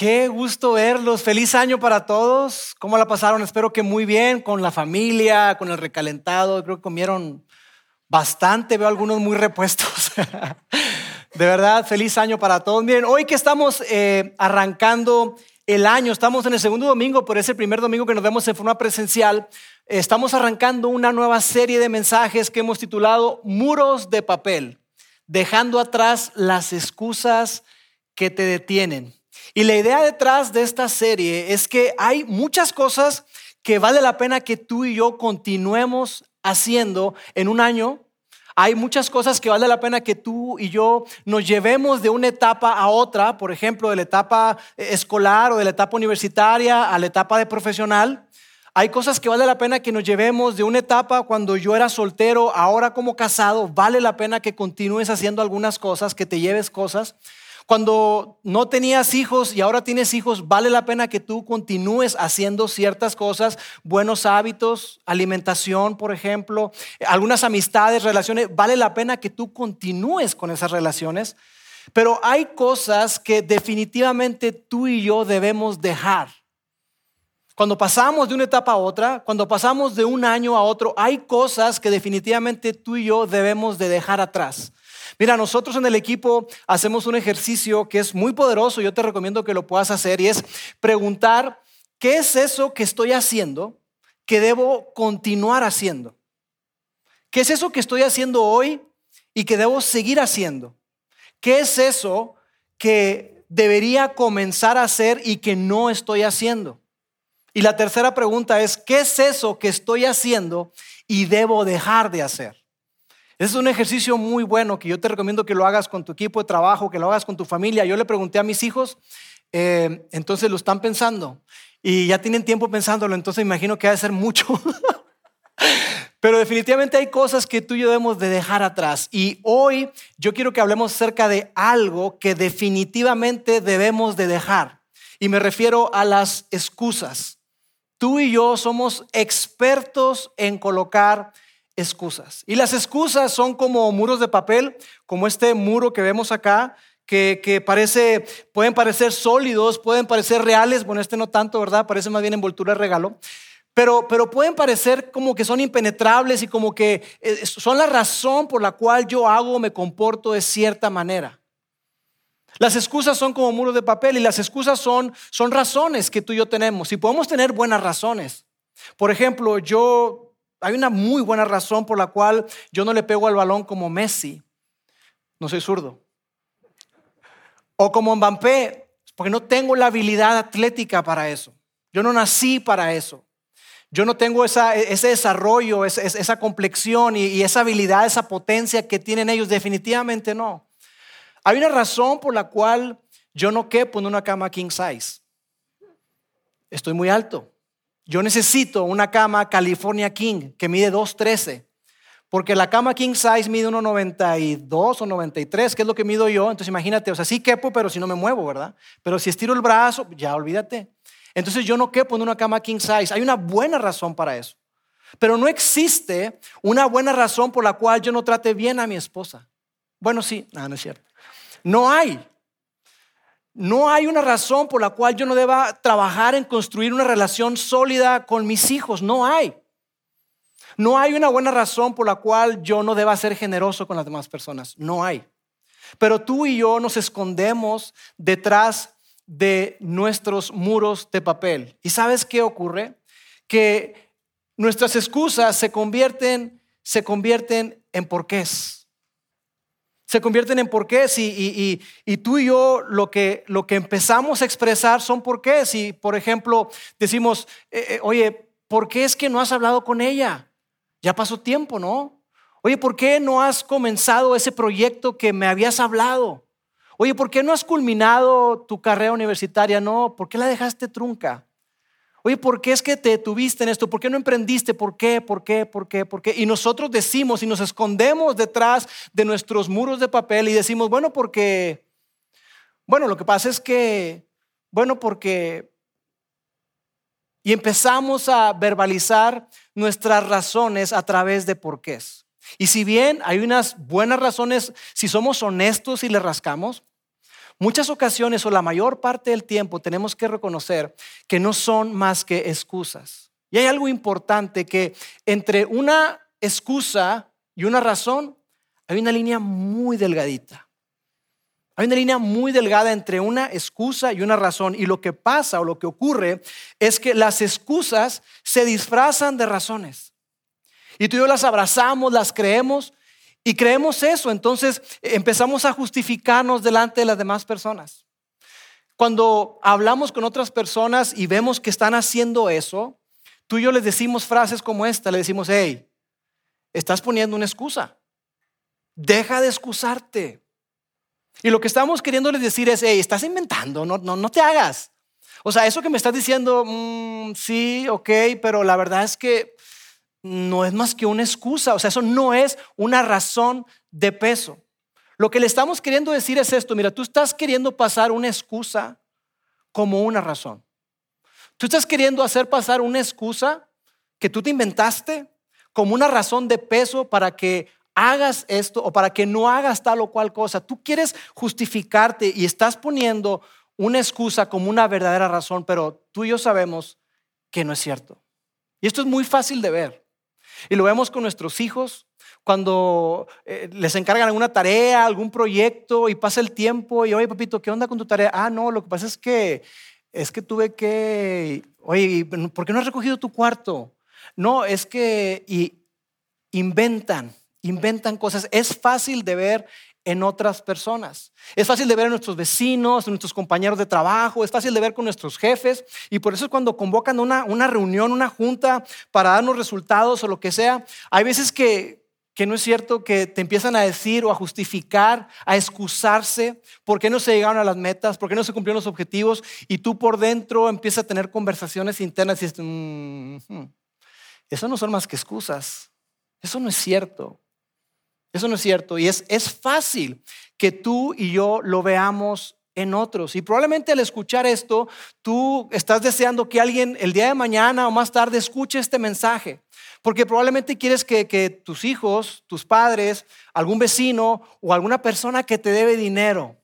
Qué gusto verlos. Feliz año para todos. ¿Cómo la pasaron? Espero que muy bien, con la familia, con el recalentado. Creo que comieron bastante. Veo algunos muy repuestos. De verdad, feliz año para todos. Miren, hoy que estamos eh, arrancando el año, estamos en el segundo domingo, por ese primer domingo que nos vemos en forma presencial, estamos arrancando una nueva serie de mensajes que hemos titulado Muros de papel, dejando atrás las excusas que te detienen. Y la idea detrás de esta serie es que hay muchas cosas que vale la pena que tú y yo continuemos haciendo en un año. Hay muchas cosas que vale la pena que tú y yo nos llevemos de una etapa a otra, por ejemplo, de la etapa escolar o de la etapa universitaria a la etapa de profesional. Hay cosas que vale la pena que nos llevemos de una etapa cuando yo era soltero, ahora como casado, vale la pena que continúes haciendo algunas cosas, que te lleves cosas. Cuando no tenías hijos y ahora tienes hijos, vale la pena que tú continúes haciendo ciertas cosas, buenos hábitos, alimentación, por ejemplo, algunas amistades, relaciones, vale la pena que tú continúes con esas relaciones. Pero hay cosas que definitivamente tú y yo debemos dejar. Cuando pasamos de una etapa a otra, cuando pasamos de un año a otro, hay cosas que definitivamente tú y yo debemos de dejar atrás. Mira, nosotros en el equipo hacemos un ejercicio que es muy poderoso, yo te recomiendo que lo puedas hacer y es preguntar, ¿qué es eso que estoy haciendo que debo continuar haciendo? ¿Qué es eso que estoy haciendo hoy y que debo seguir haciendo? ¿Qué es eso que debería comenzar a hacer y que no estoy haciendo? Y la tercera pregunta es, ¿qué es eso que estoy haciendo y debo dejar de hacer? Es un ejercicio muy bueno que yo te recomiendo que lo hagas con tu equipo de trabajo, que lo hagas con tu familia. Yo le pregunté a mis hijos, eh, entonces lo están pensando y ya tienen tiempo pensándolo, entonces imagino que ha de ser mucho. Pero definitivamente hay cosas que tú y yo debemos de dejar atrás. Y hoy yo quiero que hablemos acerca de algo que definitivamente debemos de dejar. Y me refiero a las excusas. Tú y yo somos expertos en colocar excusas. Y las excusas son como muros de papel, como este muro que vemos acá, que, parece, pueden parecer sólidos, pueden parecer reales, bueno, este no tanto, ¿verdad? Parece más bien envoltura de regalo. Pero, pero, pueden parecer como que son impenetrables y como que eh, son la razón por la cual yo hago me comporto de cierta manera. Las excusas son como muros de papel y las excusas son, son razones que tú y yo tenemos y podemos tener buenas razones. Por ejemplo, yo hay una muy buena razón por la cual yo no le pego al balón como Messi. No soy zurdo. O como Mbappé, porque no tengo la habilidad atlética para eso. Yo no nací para eso. Yo no tengo ese desarrollo, esa, complexión y, y esa habilidad, esa potencia que tienen ellos. Definitivamente no. Hay una razón por la cual yo no quepo en una cama king size. Estoy muy alto. Yo necesito una cama California King que mide 2.13. Porque la cama king size mide 1,92 o 93, que es lo que mido yo. Entonces imagínate, o sea, sí quepo, pero si no me muevo, ¿verdad? Pero si estiro el brazo, ya olvídate. Entonces yo no quepo en una cama king size. Hay una buena razón para eso. Pero no existe una buena razón por la cual yo no trate bien a mi esposa. Bueno, sí, no, no es cierto. No hay. No hay una razón por la cual yo no deba trabajar en construir una relación sólida con mis hijos. No hay. No hay una buena razón por la cual yo no deba ser generoso con las demás personas. No hay. Pero tú y yo nos escondemos detrás de nuestros muros de papel. ¿Y sabes qué ocurre? Que nuestras excusas se convierten, se convierten en porqués se convierten en porqués y, y, tú y yo lo que, lo que empezamos a expresar son porqués. Si, por ejemplo, decimos, eh, eh, oye, ¿por qué es que no has hablado con ella? Ya pasó tiempo, ¿no? Oye, ¿por qué no has comenzado ese proyecto que me habías hablado? Oye, ¿por qué no has culminado tu carrera universitaria? No, ¿por qué la dejaste trunca? Oye, ¿por qué es que te detuviste en esto? ¿Por qué no emprendiste? ¿Por qué? ¿Por qué? ¿Por qué? ¿Por qué? Y nosotros decimos y nos escondemos detrás de nuestros muros de papel y decimos, bueno, porque, bueno, lo que pasa es que, bueno, porque, y empezamos a verbalizar nuestras razones a través de porqués. Y si bien hay unas buenas razones, si somos honestos y le rascamos, Muchas ocasiones o la mayor parte del tiempo tenemos que reconocer que no son más que excusas. Y hay algo importante que entre una excusa y una razón hay una línea muy delgadita. Hay una línea muy delgada entre una excusa y una razón. Y lo que pasa o lo que ocurre es que las excusas se disfrazan de razones. Y tú y yo las abrazamos, las creemos y creemos eso, entonces empezamos a justificarnos delante de las demás personas. Cuando hablamos con otras personas y vemos que están haciendo eso, tú y yo les decimos frases como esta, le decimos, hey, estás poniendo una excusa, deja de excusarte. Y lo que estamos queriéndoles decir es, hey, estás inventando, no, no, no te hagas. O sea, eso que me estás diciendo, mm, sí, ok, pero la verdad es que no es más que una excusa, o sea, eso no es una razón de peso. Lo que le estamos queriendo decir es esto, mira, tú estás queriendo pasar una excusa como una razón. Tú estás queriendo hacer pasar una excusa que tú te inventaste como una razón de peso para que hagas esto o para que no hagas tal o cual cosa. Tú quieres justificarte y estás poniendo una excusa como una verdadera razón, pero tú y yo sabemos que no es cierto. Y esto es muy fácil de ver. Y lo vemos con nuestros hijos cuando eh, les encargan alguna tarea, algún proyecto y pasa el tiempo y, oye, papito, ¿qué onda con tu tarea? Ah, no, lo que pasa es que es que tuve que, oye, ¿por qué no has recogido tu cuarto? No, es que y inventan, inventan cosas. Es fácil de ver en otras personas. Es fácil de ver en nuestros vecinos, en nuestros compañeros de trabajo, es fácil de ver con nuestros jefes y por eso es cuando convocan una, una reunión, una junta para darnos resultados o lo que sea. Hay veces que, que no es cierto que te empiezan a decir o a justificar, a excusarse por qué no se llegaron a las metas, por qué no se cumplieron los objetivos y tú por dentro empiezas a tener conversaciones internas y dices, mm, eso no son más que excusas, eso no es cierto. Eso no es cierto. Y es, es fácil que tú y yo lo veamos en otros. Y probablemente al escuchar esto, tú estás deseando que alguien el día de mañana o más tarde escuche este mensaje. Porque probablemente quieres que, que tus hijos, tus padres, algún vecino o alguna persona que te debe dinero,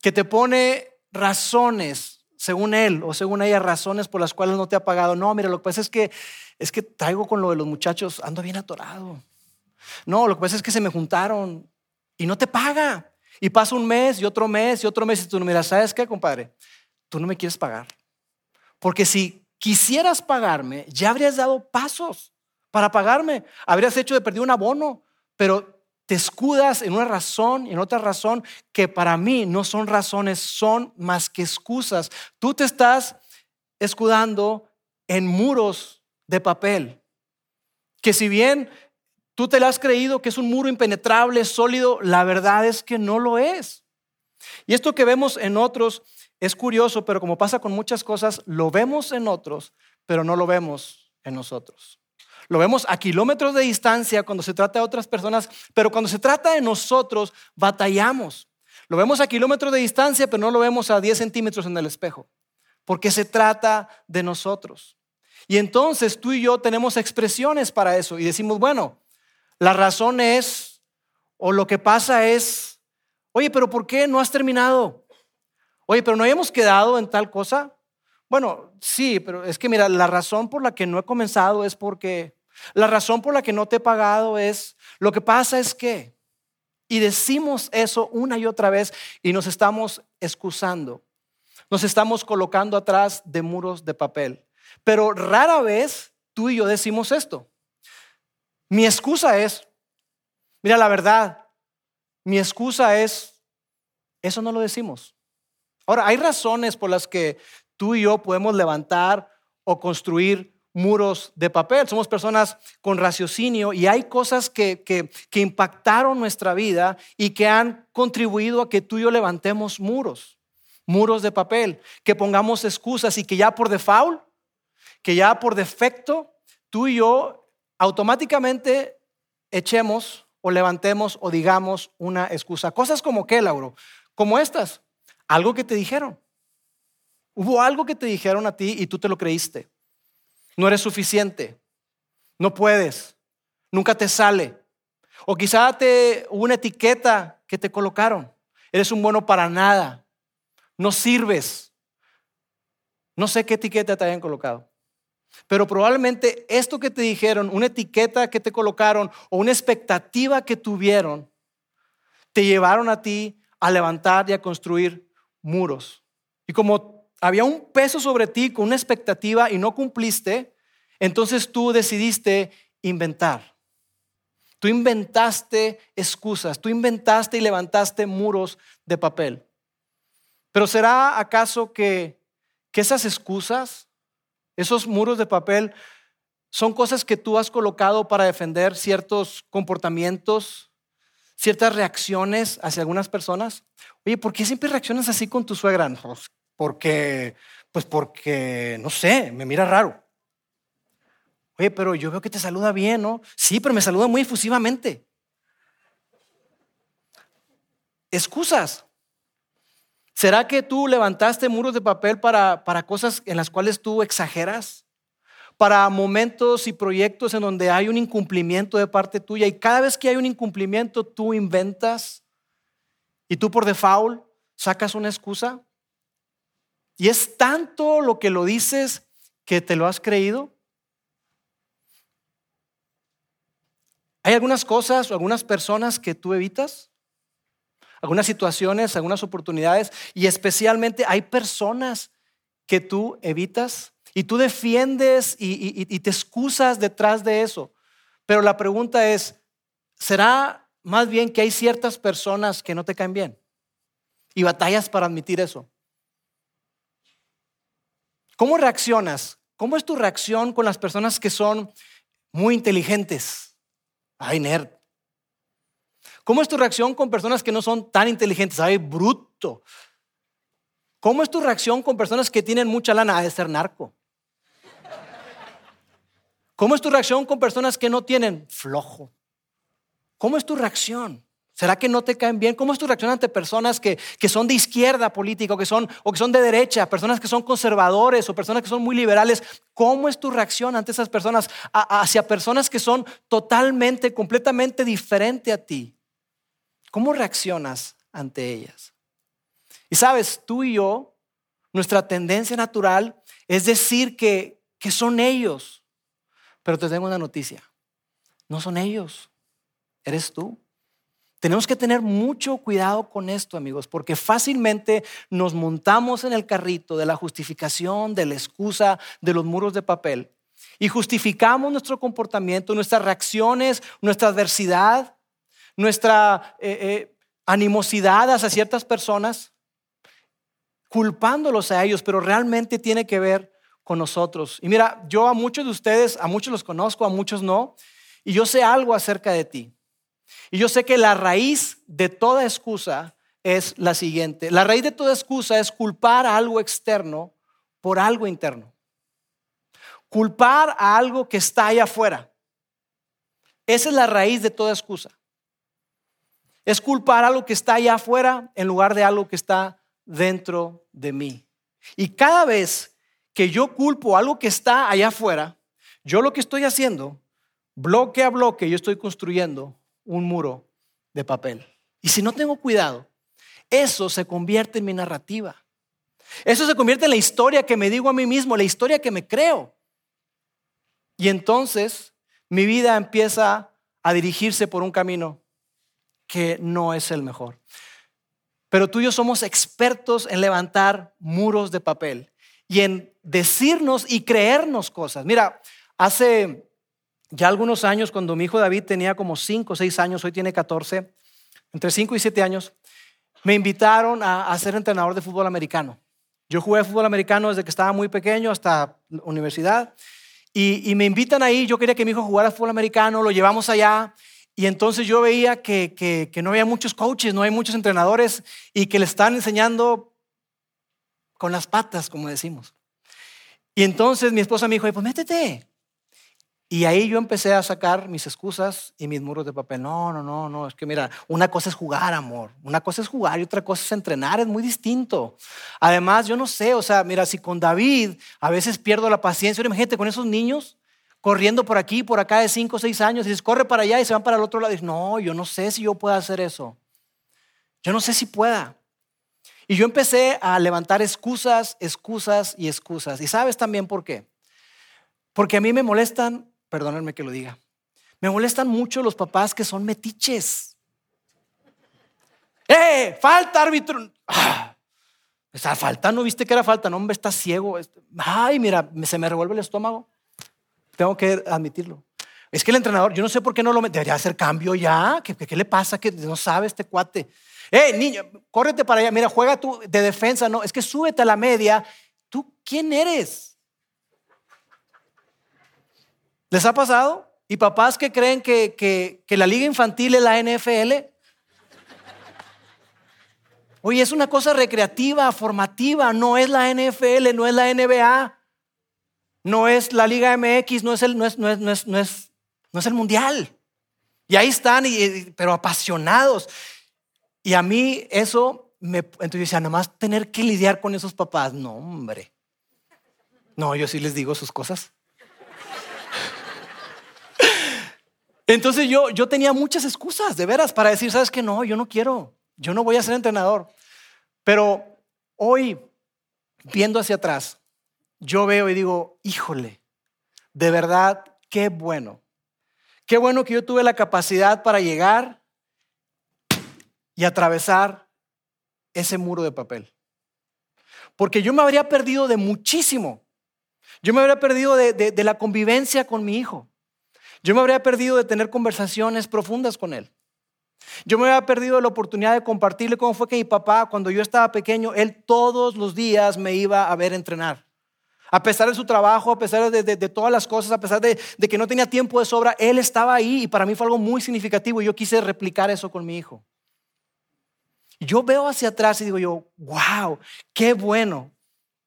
que te pone razones, según él o según ella, razones por las cuales no te ha pagado. No, mira, lo que pasa es que es que traigo con lo de los muchachos, ando bien atorado. No, lo que pasa es que se me juntaron y no te paga. Y pasa un mes y otro mes y otro mes y tú no miras, ¿sabes qué, compadre? Tú no me quieres pagar. Porque si quisieras pagarme, ya habrías dado pasos para pagarme. Habrías hecho de perder un abono, pero te escudas en una razón y en otra razón que para mí no son razones, son más que excusas. Tú te estás escudando en muros de papel. Que si bien Tú te lo has creído que es un muro impenetrable, sólido. La verdad es que no lo es. Y esto que vemos en otros es curioso, pero como pasa con muchas cosas, lo vemos en otros, pero no lo vemos en nosotros. Lo vemos a kilómetros de distancia cuando se trata de otras personas, pero cuando se trata de nosotros, batallamos. Lo vemos a kilómetros de distancia, pero no lo vemos a 10 centímetros en el espejo, porque se trata de nosotros. Y entonces tú y yo tenemos expresiones para eso y decimos, bueno, la razón es, o lo que pasa es, oye, pero ¿por qué no has terminado? Oye, pero no habíamos quedado en tal cosa. Bueno, sí, pero es que mira, la razón por la que no he comenzado es porque, la razón por la que no te he pagado es, lo que pasa es que, y decimos eso una y otra vez y nos estamos excusando, nos estamos colocando atrás de muros de papel. Pero rara vez tú y yo decimos esto. Mi excusa es, mira, la verdad, mi excusa es, eso no lo decimos. Ahora, hay razones por las que tú y yo podemos levantar o construir muros de papel. Somos personas con raciocinio y hay cosas que, que, impactaron nuestra vida y que han contribuido a que tú y yo levantemos muros, muros de papel, que pongamos excusas y que ya por default que ya por defecto tú y yo automáticamente echemos o levantemos o digamos una excusa. Cosas como qué, Lauro? Como estas. Algo que te dijeron. Hubo algo que te dijeron a ti y tú te lo creíste. No eres suficiente. No puedes. Nunca te sale. O quizá te hubo una etiqueta que te colocaron. Eres un bueno para nada. No sirves. No sé qué etiqueta te hayan colocado. Pero probablemente esto que te dijeron, una etiqueta que te colocaron o una expectativa que tuvieron, te llevaron a ti a levantar y a construir muros. Y como había un peso sobre ti con una expectativa y no cumpliste, entonces tú decidiste inventar. Tú inventaste excusas, tú inventaste y levantaste muros de papel. Pero ¿será acaso que, que esas excusas, esos muros de papel, son cosas que tú has colocado para defender ciertos comportamientos, ciertas reacciones hacia algunas personas? Oye, ¿por qué siempre reaccionas así con tu suegra? Pues porque, pues porque, no sé, me mira raro. Oye, pero yo veo que te saluda bien, ¿no? Sí, pero me saluda muy efusivamente. Excusas. ¿Será que tú levantaste muros de papel para, para cosas en las cuales tú exageras? Para momentos y proyectos en donde hay un incumplimiento de parte tuya y cada vez que hay un incumplimiento tú inventas y tú por default sacas una excusa. Y es tanto lo que lo dices que te lo has creído. ¿Hay algunas cosas o algunas personas que tú evitas? Algunas situaciones, algunas oportunidades y especialmente hay personas que tú evitas y tú defiendes y, y te excusas detrás de eso. Pero la pregunta es, ¿será más bien que hay ciertas personas que no te caen bien? Y batallas para admitir eso. ¿Cómo reaccionas? ¿Cómo es tu reacción con las personas que son muy inteligentes? Ay, nerd. ¿Cómo es tu reacción con personas que no son tan inteligentes? Ay, bruto. ¿Cómo es tu reacción con personas que tienen mucha lana? de ser narco. ¿Cómo es tu reacción con personas que no tienen? Flojo. ¿Cómo es tu reacción? ¿Será que no te caen bien? ¿Cómo es tu reacción ante personas que, son de izquierda política o que son, o que son de derecha, personas que son conservadores o personas que son muy liberales? ¿Cómo es tu reacción ante esas personas, hacia personas que son totalmente, completamente diferente a ti? ¿Cómo reaccionas ante ellas? Y sabes, tú y yo, nuestra tendencia natural es decir que, que son ellos. Pero te tengo una noticia. No son ellos, eres tú. Tenemos que tener mucho cuidado con esto, amigos, porque fácilmente nos montamos en el carrito de la justificación, de la excusa, de los muros de papel y justificamos nuestro comportamiento, nuestras reacciones, nuestra adversidad, nuestra eh, eh, animosidad hacia ciertas personas, culpándolos a ellos, pero realmente tiene que ver con nosotros. Y mira, yo a muchos de ustedes, a muchos los conozco, a muchos no, y yo sé algo acerca de ti. Y yo sé que la raíz de toda excusa es la siguiente. La raíz de toda excusa es culpar a algo externo por algo interno. Culpar a algo que está allá afuera. Esa es la raíz de toda excusa. Es culpar algo que está allá afuera en lugar de algo que está dentro de mí. Y cada vez que yo culpo algo que está allá afuera, yo lo que estoy haciendo, bloque a bloque, yo estoy construyendo un muro de papel. Y si no tengo cuidado, eso se convierte en mi narrativa. Eso se convierte en la historia que me digo a mí mismo, la historia que me creo. Y entonces mi vida empieza a dirigirse por un camino que no es el mejor. Pero tú y yo somos expertos en levantar muros de papel y en decirnos y creernos cosas. Mira, hace ya algunos años, cuando mi hijo David tenía como 5 o 6 años, hoy tiene 14, entre 5 y 7 años, me invitaron a, ser entrenador de fútbol americano. Yo jugué fútbol americano desde que estaba muy pequeño hasta universidad. Y, me invitan ahí, yo quería que mi hijo jugara fútbol americano, lo llevamos allá. Y entonces yo veía que, que no había muchos coaches, no hay muchos entrenadores y que le están enseñando con las patas, como decimos. Y entonces mi esposa me dijo, pues métete. Y ahí yo empecé a sacar mis excusas y mis muros de papel. No, no, no, no, es que mira, una cosa es jugar, amor. Una cosa es jugar y otra cosa es entrenar, es muy distinto. Además, yo no sé, o sea, mira, si con David a veces pierdo la paciencia, imagínate con esos niños corriendo por aquí, por acá de 5 o 6 años, y dices, corre para allá y se van para el otro lado. Y dices, no, yo no sé si yo pueda hacer eso. Yo no sé si pueda. Y yo empecé a levantar excusas, excusas y excusas. ¿Y sabes también por qué? Porque a mí me molestan perdónenme que lo diga. Me molestan mucho los papás que son metiches. ¡Eh! ¡Falta, árbitro! Ah, está falta, ¿no viste que era falta? No, hombre, está ciego. Ay, mira, se me revuelve el estómago. Tengo que admitirlo. Es que el entrenador, yo no sé por qué no lo debería hacer cambio ya. ¿Qué, qué, le pasa? Que no sabe este cuate. ¡Eh, niño! Córrete para allá. Mira, juega tú de defensa. No, es que súbete a la media. ¿Tú quién eres? ¿Les ha pasado? ¿Y papás que creen que, que, la liga infantil es la NFL? Oye, es una cosa recreativa, formativa, no es la NFL, no es la NBA, no es la Liga MX, no es el, no es, no es, no es, no es, no es el Mundial. Y ahí están, pero apasionados. Y a mí eso, me, entonces yo decía, nada más tener que lidiar con esos papás, no, hombre. No, yo sí les digo sus cosas. Entonces yo, yo tenía muchas excusas, de veras, para decir, sabes que no, yo no quiero, yo no voy a ser entrenador. Pero hoy, viendo hacia atrás, yo veo y digo, híjole, de verdad, qué bueno. Qué bueno que yo tuve la capacidad para llegar y atravesar ese muro de papel. Porque yo me habría perdido de muchísimo. Yo me habría perdido de, la convivencia con mi hijo. Yo me habría perdido de tener conversaciones profundas con él. Yo me habría perdido la oportunidad de compartirle cómo fue que mi papá, cuando yo estaba pequeño, él todos los días me iba a ver entrenar. A pesar de su trabajo, a pesar de, todas las cosas, a pesar de, que no tenía tiempo de sobra, él estaba ahí y para mí fue algo muy significativo y yo quise replicar eso con mi hijo. Yo veo hacia atrás y digo yo, wow, qué bueno,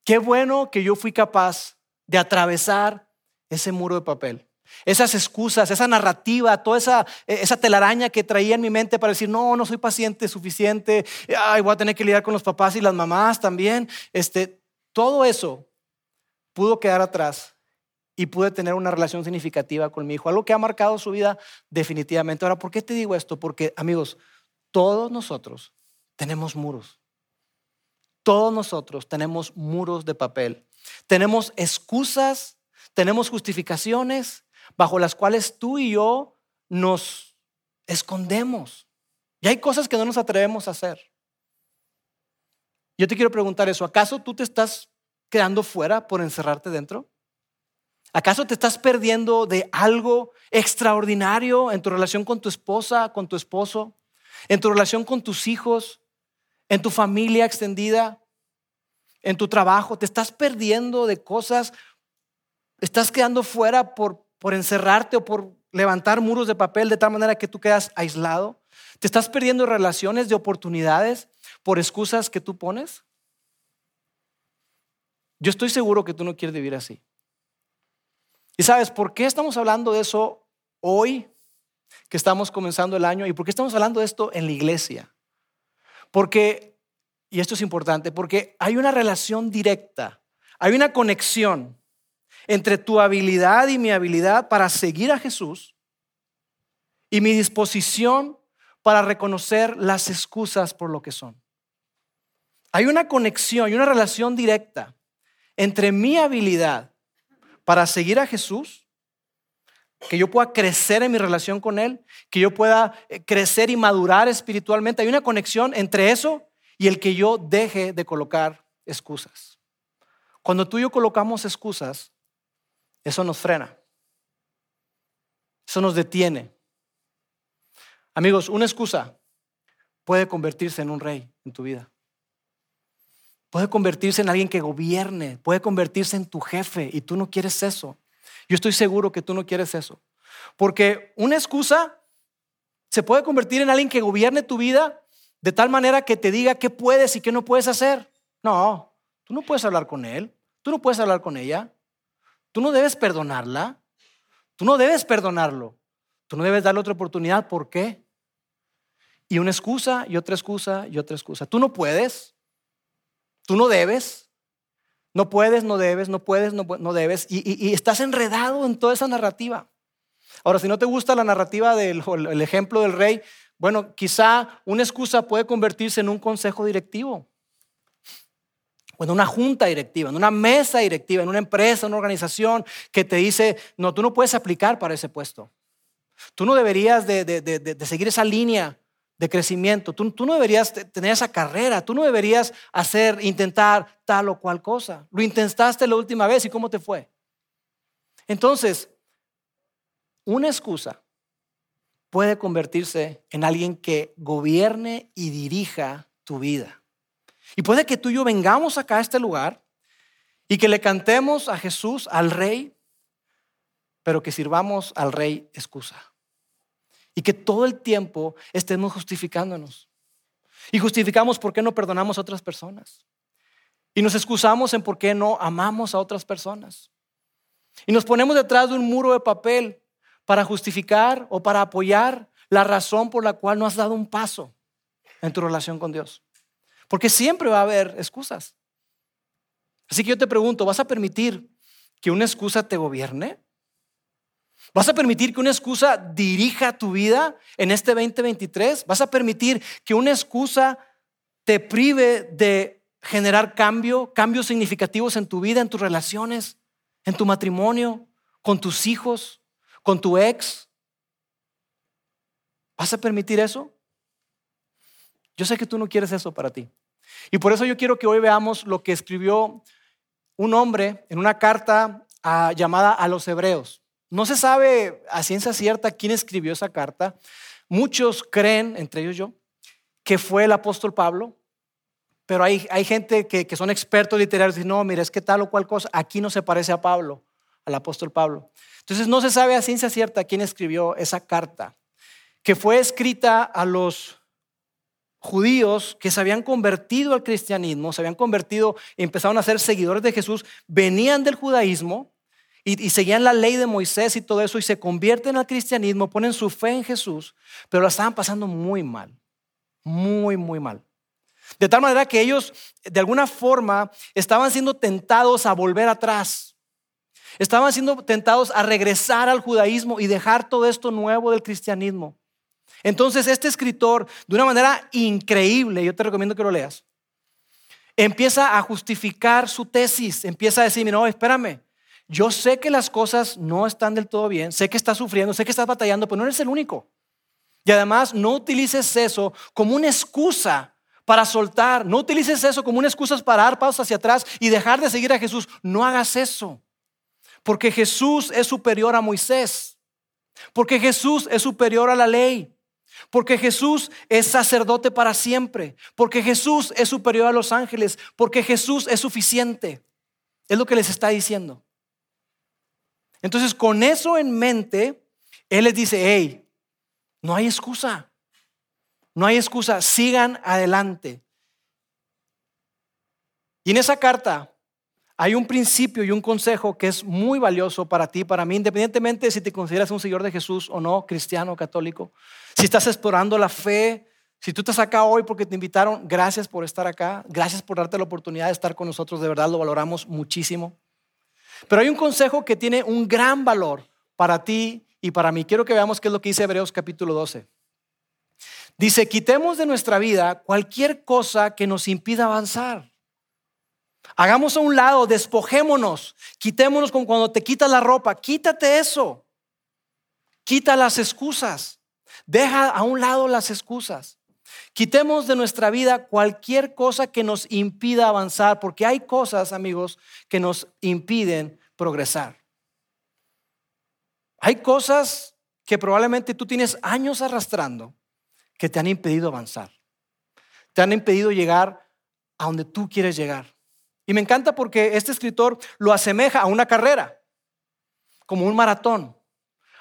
qué bueno que yo fui capaz de atravesar ese muro de papel. Esas excusas, esa narrativa, toda esa, esa telaraña que traía en mi mente para decir, no, no soy paciente suficiente, ay, voy a tener que lidiar con los papás y las mamás también. Este, todo eso pudo quedar atrás y pude tener una relación significativa con mi hijo, algo que ha marcado su vida definitivamente. Ahora, ¿por qué te digo esto? Porque, amigos, todos nosotros tenemos muros. Todos nosotros tenemos muros de papel. Tenemos excusas, tenemos justificaciones bajo las cuales tú y yo nos escondemos. Y hay cosas que no nos atrevemos a hacer. Yo te quiero preguntar eso, ¿acaso tú te estás quedando fuera por encerrarte dentro? ¿Acaso te estás perdiendo de algo extraordinario en tu relación con tu esposa, con tu esposo, en tu relación con tus hijos, en tu familia extendida, en tu trabajo? ¿Te estás perdiendo de cosas? ¿Estás quedando fuera por, por encerrarte o por levantar muros de papel de tal manera que tú quedas aislado? ¿Te estás perdiendo relaciones de oportunidades por excusas que tú pones? Yo estoy seguro que tú no quieres vivir así. ¿Y sabes por qué estamos hablando de eso hoy, que estamos comenzando el año? ¿Y por qué estamos hablando de esto en la iglesia? Porque, y esto es importante, porque hay una relación directa, hay una conexión entre tu habilidad y mi habilidad para seguir a Jesús y mi disposición para reconocer las excusas por lo que son. Hay una conexión y una relación directa entre mi habilidad para seguir a Jesús, que yo pueda crecer en mi relación con Él, que yo pueda eh, crecer y madurar espiritualmente. Hay una conexión entre eso y el que yo deje de colocar excusas. Cuando tú y yo colocamos excusas, eso nos frena. Eso nos detiene. Amigos, una excusa puede convertirse en un rey en tu vida. Puede convertirse en alguien que gobierne, puede convertirse en tu jefe y tú no quieres eso. Yo estoy seguro que tú no quieres eso. Porque una excusa se puede convertir en alguien que gobierne tu vida de tal manera que te diga qué puedes y qué no puedes hacer. No, tú no puedes hablar con él, tú no puedes hablar con ella. Tú no debes perdonarla. Tú no debes perdonarlo. Tú no debes darle otra oportunidad. ¿Por qué? Y una excusa y otra excusa y otra excusa. Tú no puedes. Tú no debes. No puedes, no debes, no puedes, no, debes. Y, estás enredado en toda esa narrativa. Ahora, si no te gusta la narrativa del el ejemplo del rey, bueno, quizá una excusa puede convertirse en un consejo directivo, en una junta directiva, en una mesa directiva, en una empresa, en una organización que te dice, no, tú no puedes aplicar para ese puesto. Tú no deberías de, seguir esa línea de crecimiento. Tú, tú, no deberías tener esa carrera. Tú no deberías hacer, intentar tal o cual cosa. Lo intentaste la última vez y cómo te fue. Entonces, una excusa puede convertirse en alguien que gobierne y dirija tu vida. Y puede que tú y yo vengamos acá a este lugar y que le cantemos a Jesús, al Rey, pero que sirvamos al Rey excusa. Y que todo el tiempo estemos justificándonos. Y justificamos por qué no perdonamos a otras personas. Y nos excusamos en por qué no amamos a otras personas. Y nos ponemos detrás de un muro de papel para justificar o para apoyar la razón por la cual no has dado un paso en tu relación con Dios. Porque siempre va a haber excusas. Así que yo te pregunto, ¿vas a permitir que una excusa te gobierne? ¿Vas a permitir que una excusa dirija tu vida en este 2023? ¿Vas a permitir que una excusa te prive de generar cambio, cambios significativos en tu vida, en tus relaciones, en tu matrimonio, con tus hijos, con tu ex? ¿Vas a permitir eso? Yo sé que tú no quieres eso para ti. Y por eso yo quiero que hoy veamos lo que escribió un hombre en una carta ah, llamada a los hebreos. No se sabe a ciencia cierta quién escribió esa carta. Muchos creen, entre ellos yo, que fue el apóstol Pablo, pero hay, hay gente que, que, son expertos literarios y dicen, no, mira, es que tal o cual cosa, aquí no se parece a Pablo, al apóstol Pablo. Entonces no se sabe a ciencia cierta quién escribió esa carta, que fue escrita a los judíos que se habían convertido al cristianismo, se habían convertido y empezaron a ser seguidores de Jesús, venían del judaísmo y, seguían la ley de Moisés y todo eso y se convierten al cristianismo, ponen su fe en Jesús, pero la estaban pasando muy mal, muy, muy mal. De tal manera que ellos de alguna forma estaban siendo tentados a volver atrás. Estaban siendo tentados a regresar al judaísmo y dejar todo esto nuevo del cristianismo. Entonces este escritor, de una manera increíble, yo te recomiendo que lo leas, empieza a justificar su tesis, empieza a decir, no, espérame, yo sé que las cosas no están del todo bien, sé que estás sufriendo, sé que estás batallando, pero no eres el único. Y además no utilices eso como una excusa para soltar, no utilices eso como una excusa para dar pasos hacia atrás y dejar de seguir a Jesús. No hagas eso, porque Jesús es superior a Moisés, porque Jesús es superior a la ley. Porque Jesús es sacerdote para siempre. Porque Jesús es superior a los ángeles. Porque Jesús es suficiente. Es lo que les está diciendo. Entonces, con eso en mente, Él les dice, hey, no hay excusa. No hay excusa. Sigan adelante. Y en esa carta hay un principio y un consejo que es muy valioso para ti, para mí, independientemente de si te consideras un seguidor de Jesús o no, cristiano, católico. Si estás explorando la fe, si tú estás acá hoy porque te invitaron, gracias por estar acá, gracias por darte la oportunidad de estar con nosotros, de verdad lo valoramos muchísimo. Pero hay un consejo que tiene un gran valor para ti y para mí. Quiero que veamos qué es lo que dice Hebreos capítulo 12. Dice, quitemos de nuestra vida cualquier cosa que nos impida avanzar. Hagamos a un lado, despojémonos, quitémonos como cuando te quitas la ropa, quítate eso. Quita las excusas. Deja a un lado las excusas. Quitemos de nuestra vida cualquier cosa que nos impida avanzar, porque hay cosas, amigos, que nos impiden progresar. Hay cosas que probablemente tú tienes años arrastrando que te han impedido avanzar. Te han impedido llegar a donde tú quieres llegar. Y me encanta porque este escritor lo asemeja a una carrera, como un maratón.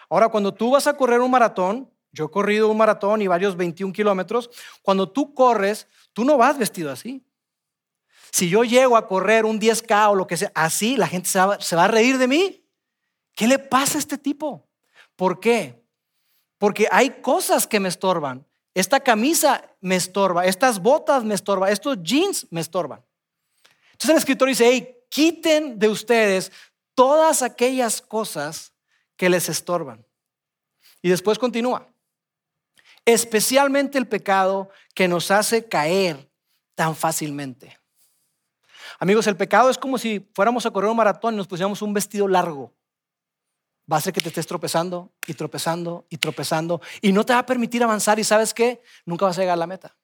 Ahora, cuando tú vas a correr un maratón, yo he corrido un maratón y varios 21 kilómetros, cuando tú corres, tú no vas vestido así. Si yo llego a correr un 10K o lo que sea, así la gente se va, a reír de mí. ¿Qué le pasa a este tipo? ¿Por qué? Porque hay cosas que me estorban. Esta camisa me estorba, estas botas me estorban, estos jeans me estorban. Entonces el escritor dice, hey, quiten de ustedes todas aquellas cosas que les estorban. Y después continúa. Especialmente el pecado que nos hace caer tan fácilmente. Amigos, el pecado es como si fuéramos a correr un maratón y nos pusiéramos un vestido largo. Va a hacer que te estés tropezando y tropezando y tropezando y no te va a permitir avanzar y sabes qué, nunca vas a llegar a la meta.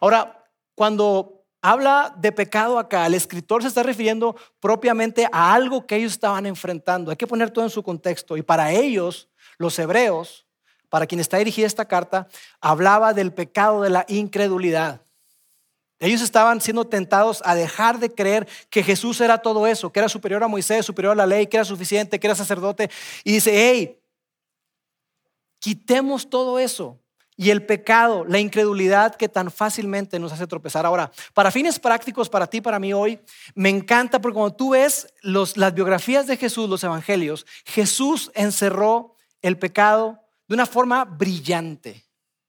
Ahora, cuando habla de pecado acá, el escritor se está refiriendo propiamente a algo que ellos estaban enfrentando. Hay que poner todo en su contexto y para ellos, los hebreos, para quien está dirigida esta carta, hablaba del pecado de la incredulidad. Ellos estaban siendo tentados a dejar de creer que Jesús era todo eso, que era superior a Moisés, superior a la ley, que era suficiente, que era sacerdote. Y dice, hey, quitemos todo eso. Y el pecado, la incredulidad que tan fácilmente nos hace tropezar. Ahora, para fines prácticos, para ti, para mí hoy, me encanta porque cuando tú ves las biografías de Jesús, los evangelios, Jesús encerró el pecado de una forma brillante.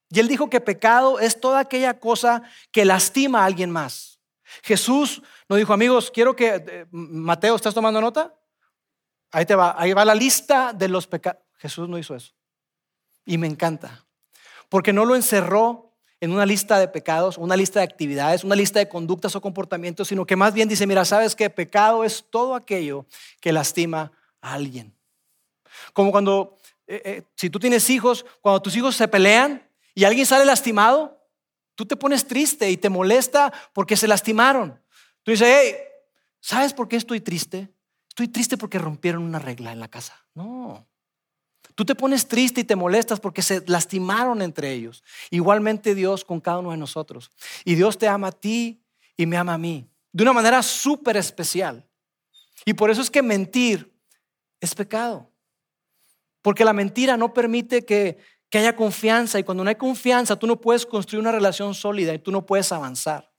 Y él dijo que pecado es toda aquella cosa que lastima a alguien más. Jesús nos dijo, amigos, quiero que, eh, Mateo, ¿estás tomando nota? Ahí te va, ahí va la lista de los pecados. Jesús no hizo eso. Y me encanta, porque no lo encerró en una lista de pecados, una lista de actividades, una lista de conductas o comportamientos, sino que más bien dice, mira, sabes que pecado es todo aquello que lastima a alguien. Como cuando, eh, eh, si tú tienes hijos, cuando tus hijos se pelean, y alguien sale lastimado, tú te pones triste y te molesta porque se lastimaron. Tú dices, hey, ¿sabes por qué estoy triste? Estoy triste porque rompieron una regla en la casa. No. Tú te pones triste y te molestas porque se lastimaron entre ellos. Igualmente Dios con cada uno de nosotros. Y Dios te ama a ti y me ama a mí. De una manera súper especial. Y por eso es que mentir es pecado. Porque la mentira no permite que, que haya confianza y cuando no hay confianza tú no puedes construir una relación sólida y tú no puedes avanzar.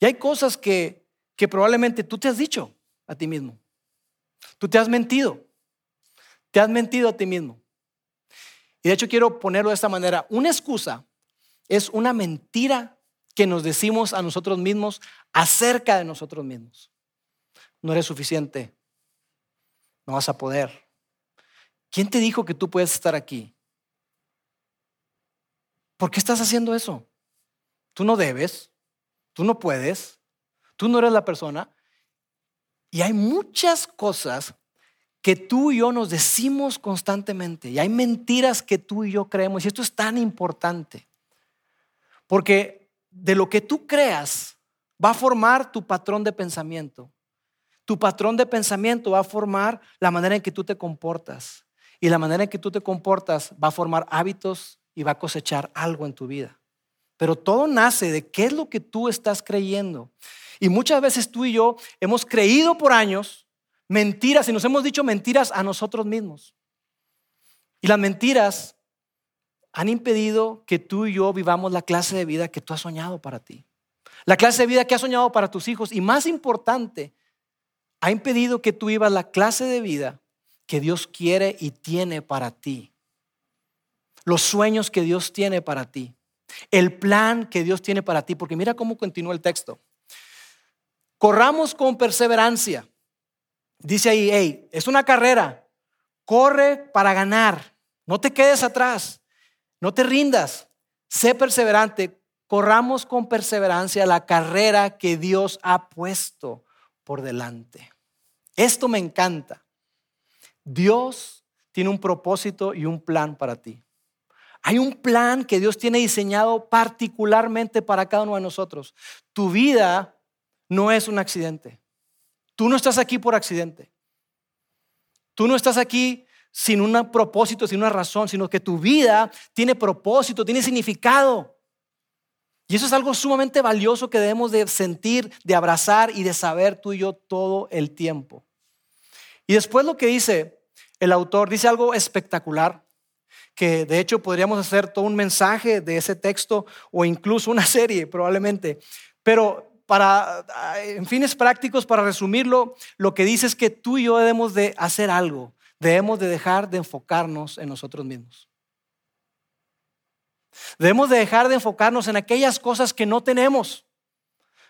Y hay cosas que, que probablemente tú te has dicho a ti mismo. Tú te has mentido. Te has mentido a ti mismo. Y de hecho quiero ponerlo de esta manera. Una excusa es una mentira que nos decimos a nosotros mismos acerca de nosotros mismos. No eres suficiente. No vas a poder. ¿Quién te dijo que tú puedes estar aquí? ¿Por qué estás haciendo eso? Tú no debes, tú no puedes, tú no eres la persona. Y hay muchas cosas que tú y yo nos decimos constantemente. Y hay mentiras que tú y yo creemos. Y esto es tan importante. Porque de lo que tú creas va a formar tu patrón de pensamiento. Tu patrón de pensamiento va a formar la manera en que tú te comportas. Y la manera en que tú te comportas va a formar hábitos y va a cosechar algo en tu vida. Pero todo nace de qué es lo que tú estás creyendo. Y muchas veces tú y yo hemos creído por años mentiras y nos hemos dicho mentiras a nosotros mismos. Y las mentiras han impedido que tú y yo vivamos la clase de vida que tú has soñado para ti. La clase de vida que has soñado para tus hijos. Y más importante, ha impedido que tú vivas la clase de vida que Dios quiere y tiene para ti. Los sueños que Dios tiene para ti. El plan que Dios tiene para ti. Porque mira cómo continúa el texto. Corramos con perseverancia. Dice ahí, hey, es una carrera. Corre para ganar. No te quedes atrás. No te rindas. Sé perseverante. Corramos con perseverancia la carrera que Dios ha puesto por delante. Esto me encanta. Dios tiene un propósito y un plan para ti. Hay un plan que Dios tiene diseñado particularmente para cada uno de nosotros. Tu vida no es un accidente. Tú no estás aquí por accidente. Tú no estás aquí sin un propósito, sin una razón, sino que tu vida tiene propósito, tiene significado. Y eso es algo sumamente valioso que debemos de sentir, de abrazar y de saber tú y yo todo el tiempo. Y después lo que dice el autor, dice algo espectacular, que de hecho podríamos hacer todo un mensaje de ese texto o incluso una serie probablemente. Pero para, en fines prácticos, para resumirlo, lo que dice es que tú y yo debemos de hacer algo. Debemos de dejar de enfocarnos en nosotros mismos. Debemos de dejar de enfocarnos en aquellas cosas que no tenemos.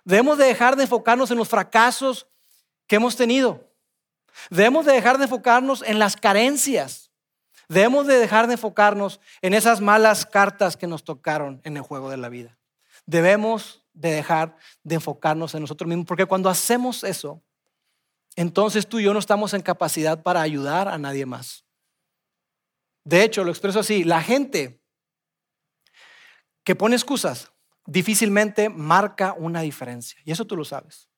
Debemos de dejar de enfocarnos en los fracasos que hemos tenido. Debemos de dejar de enfocarnos en las carencias. Debemos de dejar de enfocarnos en esas malas cartas que nos tocaron en el juego de la vida. Debemos de dejar de enfocarnos en nosotros mismos, porque cuando hacemos eso, entonces tú y yo no estamos en capacidad para ayudar a nadie más. De hecho, lo expreso así, la gente que pone excusas difícilmente marca una diferencia, y eso tú lo sabes.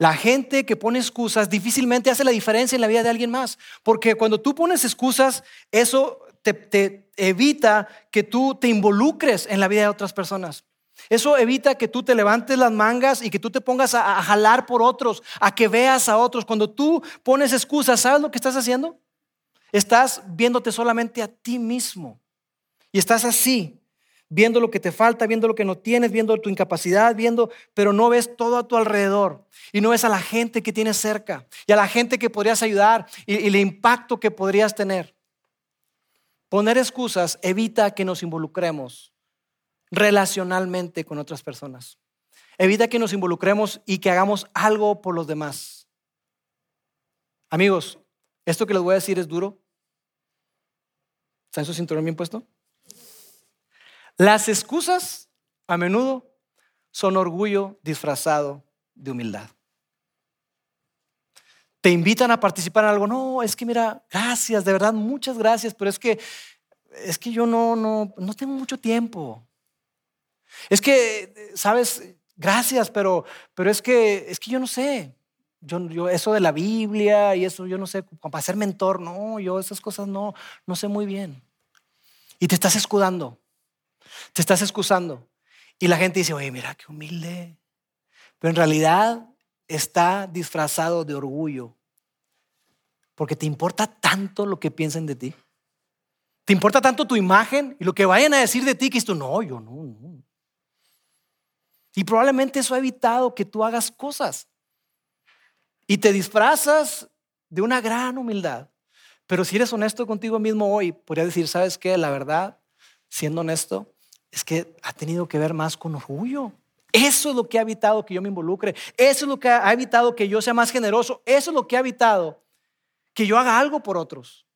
La gente que pone excusas difícilmente hace la diferencia en la vida de alguien más, porque cuando tú pones excusas, eso te, evita que tú te involucres en la vida de otras personas. Eso evita que tú te levantes las mangas y que tú te pongas a, a, jalar por otros, a que veas a otros. Cuando tú pones excusas, ¿sabes lo que estás haciendo? Estás viéndote solamente a ti mismo. Y estás así, viendo lo que te falta, viendo lo que no tienes, viendo tu incapacidad, viendo, pero no ves todo a tu alrededor y no ves a la gente que tienes cerca y a la gente que podrías ayudar y, el impacto que podrías tener. Poner excusas evita que nos involucremos relacionalmente con otras personas. Evita que nos involucremos y que hagamos algo por los demás. Amigos, esto que les voy a decir es duro. ¿Está en su cinturón bien puesto? Las excusas a menudo son orgullo disfrazado de humildad. Te invitan a participar en algo. No, es que mira, gracias, de verdad, muchas gracias, pero es que es que yo no no no tengo mucho tiempo. Es que sabes, gracias, pero pero es que es que yo no sé. Yo, yo eso de la Biblia y eso yo no sé, para ser mentor, no, yo esas cosas no no sé muy bien. Y te estás escudando. Te estás excusando. Y la gente dice, oye, mira qué humilde. Pero en realidad está disfrazado de orgullo. Porque te importa tanto lo que piensen de ti. Te importa tanto tu imagen y lo que vayan a decir de ti que esto, no, yo no, no. Y probablemente eso ha evitado que tú hagas cosas. Y te disfrazas de una gran humildad. Pero si eres honesto contigo mismo hoy, podría decir, ¿sabes qué? La verdad, siendo honesto, es que ha tenido que ver más con orgullo. Eso es lo que ha evitado que yo me involucre. Eso es lo que ha evitado que yo sea más generoso. Eso es lo que ha evitado que yo haga algo por otros.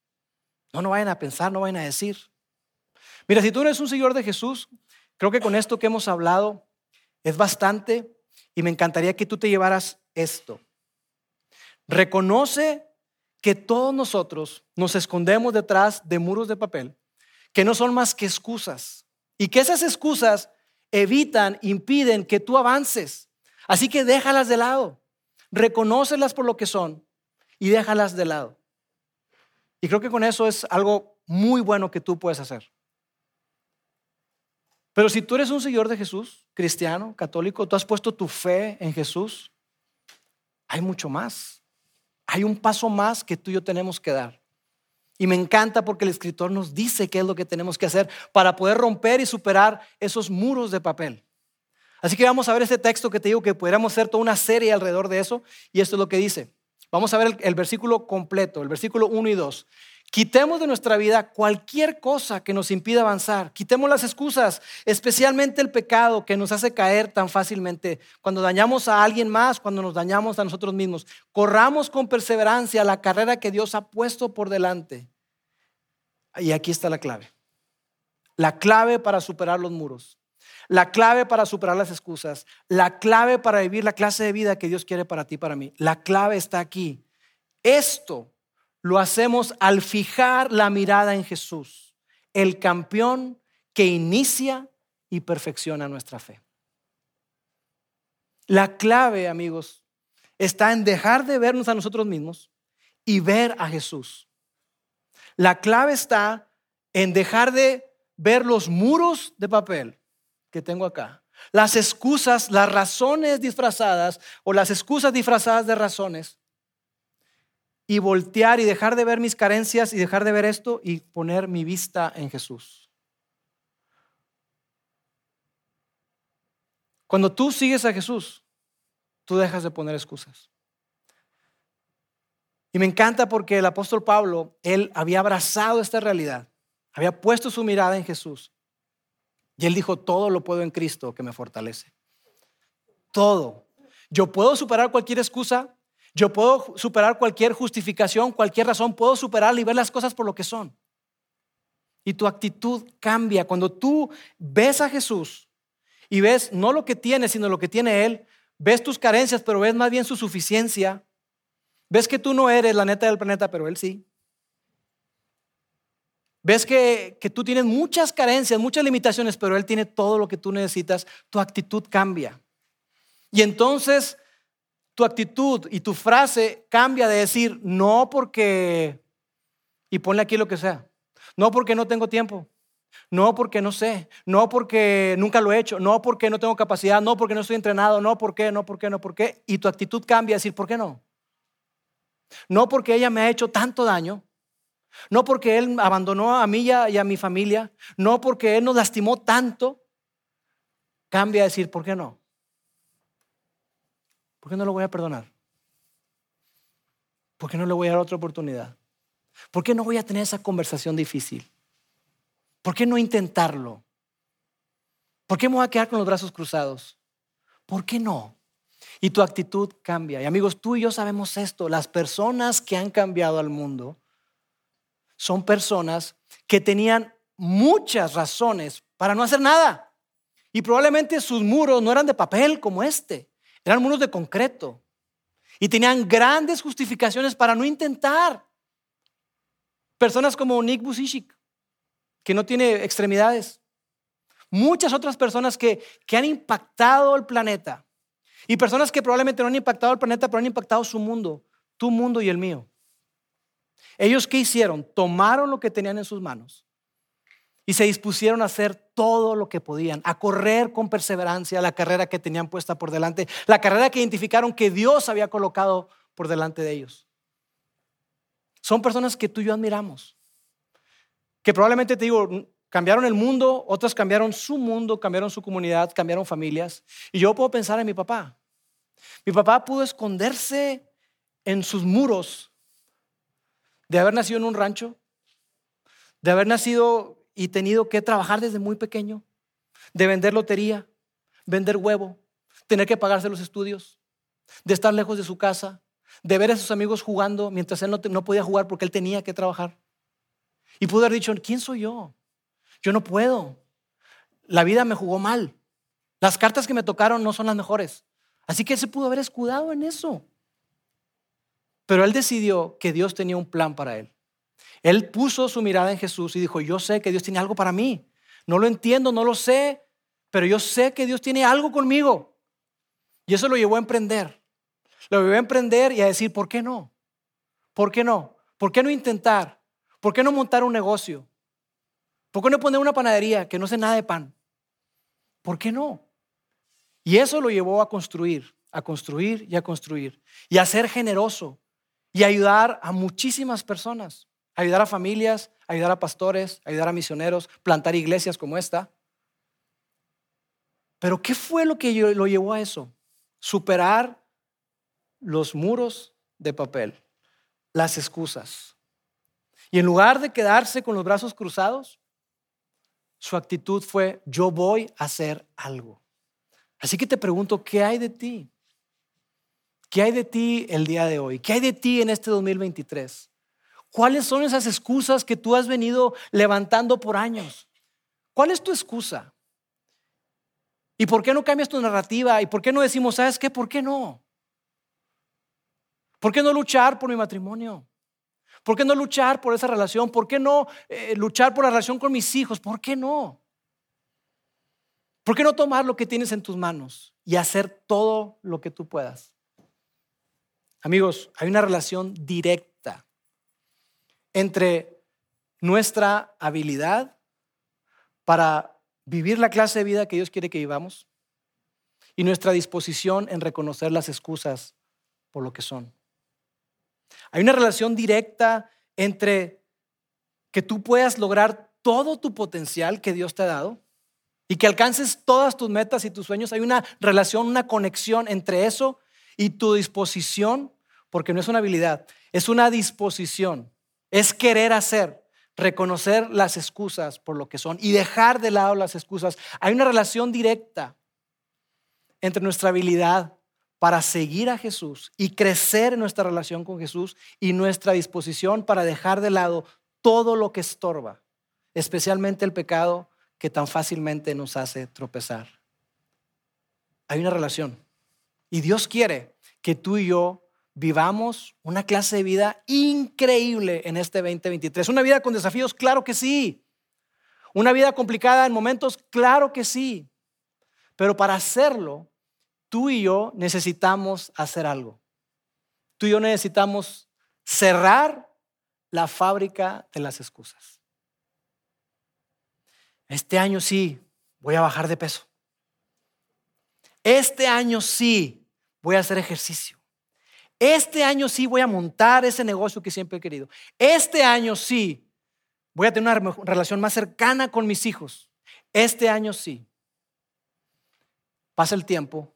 No, no vayan a pensar, no vayan a decir. Mira, si tú eres un seguidor de Jesús, creo que con esto que hemos hablado es bastante y me encantaría que tú te llevaras esto. Reconoce que todos nosotros nos escondemos detrás de muros de papel que no son más que excusas y que esas excusas evitan, impiden que tú avances. Así que déjalas de lado, reconócelas por lo que son y déjalas de lado. Y creo que con eso es algo muy bueno que tú puedes hacer. Pero si tú eres un seguidor de Jesús, cristiano, católico, tú has puesto tu fe en Jesús, hay mucho más. Hay un paso más que tú y yo tenemos que dar. Y me encanta porque el escritor nos dice qué es lo que tenemos que hacer para poder romper y superar esos muros de papel. Así que vamos a ver este texto que te digo que podríamos hacer toda una serie alrededor de eso. Y esto es lo que dice. Vamos a ver el, el versículo completo, el versículo 1 y 2. Quitemos de nuestra vida cualquier cosa que nos impida avanzar. Quitemos las excusas, especialmente el pecado que nos hace caer tan fácilmente. Cuando dañamos a alguien más, cuando nos dañamos a nosotros mismos. Corramos con perseverancia la carrera que Dios ha puesto por delante. Y aquí está la clave. La clave para superar los muros. La clave para superar las excusas. La clave para vivir la clase de vida que Dios quiere para ti y para mí. La clave está aquí. Esto lo hacemos al fijar la mirada en Jesús, el campeón que inicia y perfecciona nuestra fe. La clave, amigos, está en dejar de vernos a nosotros mismos y ver a Jesús. La clave está en dejar de ver los muros de papel que tengo acá, las excusas, las razones disfrazadas o las excusas disfrazadas de razones y voltear y dejar de ver mis carencias y dejar de ver esto y poner mi vista en Jesús. Cuando tú sigues a Jesús, tú dejas de poner excusas. Y me encanta porque el apóstol Pablo, él había abrazado esta realidad, había puesto su mirada en Jesús. Y él dijo, todo lo puedo en Cristo que me fortalece. Todo. Yo puedo superar cualquier excusa, yo puedo superar cualquier justificación, cualquier razón, puedo superar y ver las cosas por lo que son. Y tu actitud cambia. Cuando tú ves a Jesús y ves no lo que tiene, sino lo que tiene Él, ves tus carencias, pero ves más bien su suficiencia. Ves que tú no eres la neta del planeta, pero Él sí. Ves que, que, tú tienes muchas carencias, muchas limitaciones, pero Él tiene todo lo que tú necesitas. Tu actitud cambia. Y entonces tu actitud y tu frase cambia de decir, no porque, y ponle aquí lo que sea, no porque no tengo tiempo, no porque no sé, no porque nunca lo he hecho, no porque no tengo capacidad, no porque no estoy entrenado, no porque, no porque, no porque, y tu actitud cambia a decir, ¿por qué no? No porque ella me ha hecho tanto daño, no porque él abandonó a mí y a mi familia, no porque él nos lastimó tanto, cambia a decir, ¿por qué no? ¿Por qué no lo voy a perdonar? ¿Por qué no le voy a dar otra oportunidad? ¿Por qué no voy a tener esa conversación difícil? ¿Por qué no intentarlo? ¿Por qué me voy a quedar con los brazos cruzados? ¿Por qué no? Y tu actitud cambia. Y amigos, tú y yo sabemos esto. Las personas que han cambiado al mundo son personas que tenían muchas razones para no hacer nada. Y probablemente sus muros no eran de papel como este. Eran muros de concreto. Y tenían grandes justificaciones para no intentar. Personas como Nick Busishik, que no tiene extremidades. Muchas otras personas que, que han impactado el planeta. Y personas que probablemente no han impactado el planeta, pero han impactado su mundo, tu mundo y el mío. Ellos qué hicieron? Tomaron lo que tenían en sus manos y se dispusieron a hacer todo lo que podían, a correr con perseverancia la carrera que tenían puesta por delante, la carrera que identificaron que Dios había colocado por delante de ellos. Son personas que tú y yo admiramos, que probablemente te digo, cambiaron el mundo, otras cambiaron su mundo, cambiaron su comunidad, cambiaron familias. Y yo puedo pensar en mi papá. Mi papá pudo esconderse en sus muros de haber nacido en un rancho, de haber nacido y tenido que trabajar desde muy pequeño, de vender lotería, vender huevo, tener que pagarse los estudios, de estar lejos de su casa, de ver a sus amigos jugando mientras él no, podía jugar porque él tenía que trabajar. Y pudo haber dicho, ¿quién soy yo? Yo no puedo. La vida me jugó mal. Las cartas que me tocaron no son las mejores. Así que él se pudo haber escudado en eso. Pero él decidió que Dios tenía un plan para él. Él puso su mirada en Jesús y dijo, yo sé que Dios tiene algo para mí. No lo entiendo, no lo sé, pero yo sé que Dios tiene algo conmigo. Y eso lo llevó a emprender. Lo llevó a emprender y a decir, ¿por qué no? ¿Por qué no? ¿Por qué no intentar? ¿Por qué no montar un negocio? ¿Por qué no poner una panadería que no sé nada de pan? ¿Por qué no? Y eso lo llevó a construir, a construir y a construir. Y a ser generoso y ayudar a muchísimas personas ayudar a familias, ayudar a pastores, ayudar a misioneros, plantar iglesias como esta. Pero ¿qué fue lo que lo llevó a eso? Superar los muros de papel, las excusas. Y en lugar de quedarse con los brazos cruzados, su actitud fue, yo voy a hacer algo. Así que te pregunto, ¿qué hay de ti? ¿Qué hay de ti el día de hoy? ¿Qué hay de ti en este 2023? ¿Cuáles son esas excusas que tú has venido levantando por años? ¿Cuál es tu excusa? ¿Y por qué no cambias tu narrativa? ¿Y por qué no decimos, sabes qué? ¿Por qué no? ¿Por qué no luchar por mi matrimonio? ¿Por qué no luchar por esa relación? ¿Por qué no eh, luchar por la relación con mis hijos? ¿Por qué no? ¿Por qué no tomar lo que tienes en tus manos y hacer todo lo que tú puedas? Amigos, hay una relación directa entre nuestra habilidad para vivir la clase de vida que Dios quiere que vivamos y nuestra disposición en reconocer las excusas por lo que son. Hay una relación directa entre que tú puedas lograr todo tu potencial que Dios te ha dado y que alcances todas tus metas y tus sueños. Hay una relación, una conexión entre eso y tu disposición, porque no es una habilidad, es una disposición, es querer hacer, reconocer las excusas por lo que son y dejar de lado las excusas. Hay una relación directa entre nuestra habilidad para seguir a Jesús y crecer en nuestra relación con Jesús y nuestra disposición para dejar de lado todo lo que estorba, especialmente el pecado que tan fácilmente nos hace tropezar. Hay una relación. Y Dios quiere que tú y yo vivamos una clase de vida increíble en este 2023. Una vida con desafíos, claro que sí. Una vida complicada en momentos, claro que sí. Pero para hacerlo, tú y yo necesitamos hacer algo. Tú y yo necesitamos cerrar la fábrica de las excusas. Este año sí, voy a bajar de peso. Este año sí, voy a hacer ejercicio. Este año sí voy a montar ese negocio que siempre he querido. Este año sí voy a tener una relación más cercana con mis hijos. Este año sí. Pasa el tiempo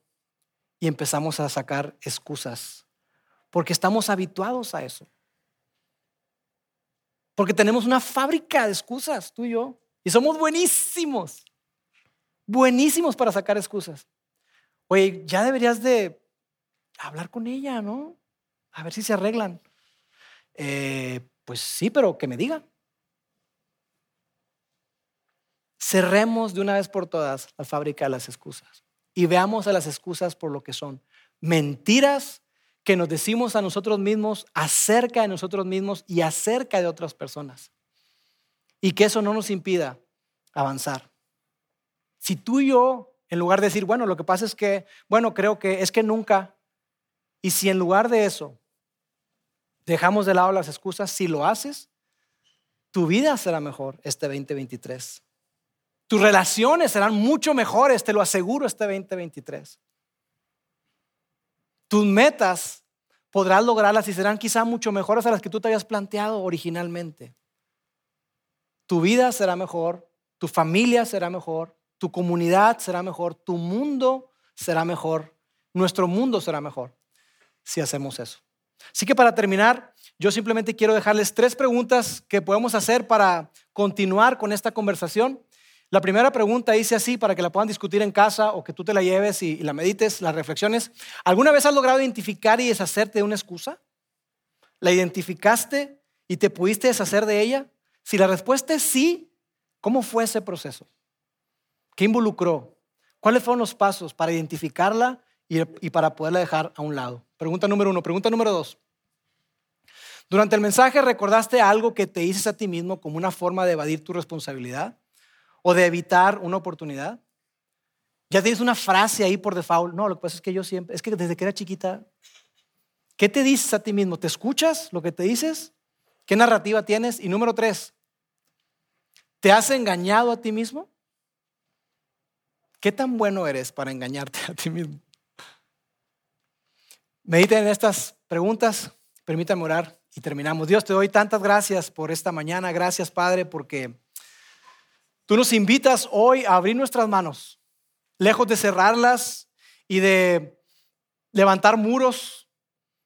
y empezamos a sacar excusas porque estamos habituados a eso. Porque tenemos una fábrica de excusas, tú y yo, y somos buenísimos, buenísimos para sacar excusas. Oye, ya deberías de hablar con ella, ¿no? A ver si se arreglan. Eh, pues sí, pero que me diga. Cerremos de una vez por todas la fábrica de las excusas y veamos a las excusas por lo que son. Mentiras que nos decimos a nosotros mismos acerca de nosotros mismos y acerca de otras personas. Y que eso no nos impida avanzar. Si tú y yo, en lugar de decir, bueno, lo que pasa es que, bueno, creo que es que nunca, y si en lugar de eso dejamos de lado las excusas, si lo haces, tu vida será mejor este 2023. Tus relaciones serán mucho mejores, te lo aseguro, este 2023. Tus metas podrás lograrlas y serán quizá mucho mejores a las que tú te habías planteado originalmente. Tu vida será mejor, tu familia será mejor, tu comunidad será mejor, tu mundo será mejor, nuestro mundo será mejor si hacemos eso. Así que para terminar, yo simplemente quiero dejarles tres preguntas que podemos hacer para continuar con esta conversación. La primera pregunta dice así para que la puedan discutir en casa o que tú te la lleves y, la medites, las reflexiones. ¿Alguna vez has logrado identificar y deshacerte de una excusa? ¿La identificaste y te pudiste deshacer de ella? Si la respuesta es sí, ¿cómo fue ese proceso? ¿Qué involucró? ¿Cuáles fueron los pasos para identificarla y, para poderla dejar a un lado. Pregunta número uno. Pregunta número dos. Durante el mensaje recordaste algo que te dices a ti mismo como una forma de evadir tu responsabilidad o de evitar una oportunidad. Ya tienes una frase ahí por default. No, lo que pasa es que yo siempre, es que desde que era chiquita, ¿qué te dices a ti mismo? ¿Te escuchas lo que te dices? ¿Qué narrativa tienes? Y número tres, ¿te has engañado a ti mismo? ¿Qué tan bueno eres para engañarte a ti mismo? Mediten en estas preguntas, permítanme orar y terminamos. Dios, te doy tantas gracias por esta mañana. Gracias, Padre, porque tú nos invitas hoy a abrir nuestras manos, lejos de cerrarlas y de levantar muros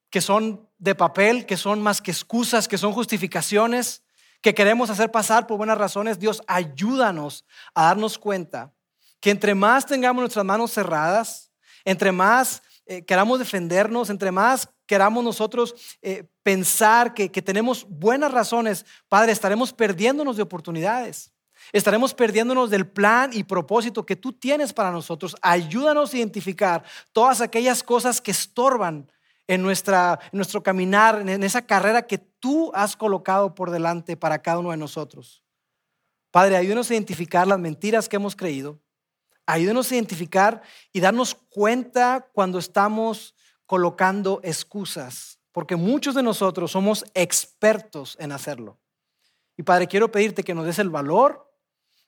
que son de papel, que son más que excusas, que son justificaciones, que queremos hacer pasar por buenas razones. Dios, ayúdanos a darnos cuenta que entre más tengamos nuestras manos cerradas, entre más eh, queramos defendernos, entre más queramos nosotros eh, pensar que, que tenemos buenas razones, Padre, estaremos perdiéndonos de oportunidades. Estaremos perdiéndonos del plan y propósito que tú tienes para nosotros. Ayúdanos a identificar todas aquellas cosas que estorban en, nuestra, en nuestro caminar, en esa carrera que tú has colocado por delante para cada uno de nosotros. Padre, ayúdanos a identificar las mentiras que hemos creído, Ayúdenos a identificar y darnos cuenta cuando estamos colocando excusas, porque muchos de nosotros somos expertos en hacerlo. Y Padre, quiero pedirte que nos des el valor,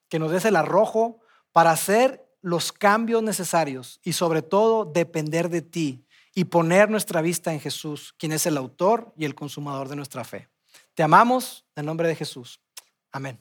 que nos des el arrojo para hacer los cambios necesarios y sobre todo depender de ti y poner nuestra vista en Jesús, quien es el autor y el consumador de nuestra fe. Te amamos en nombre de Jesús. Amén.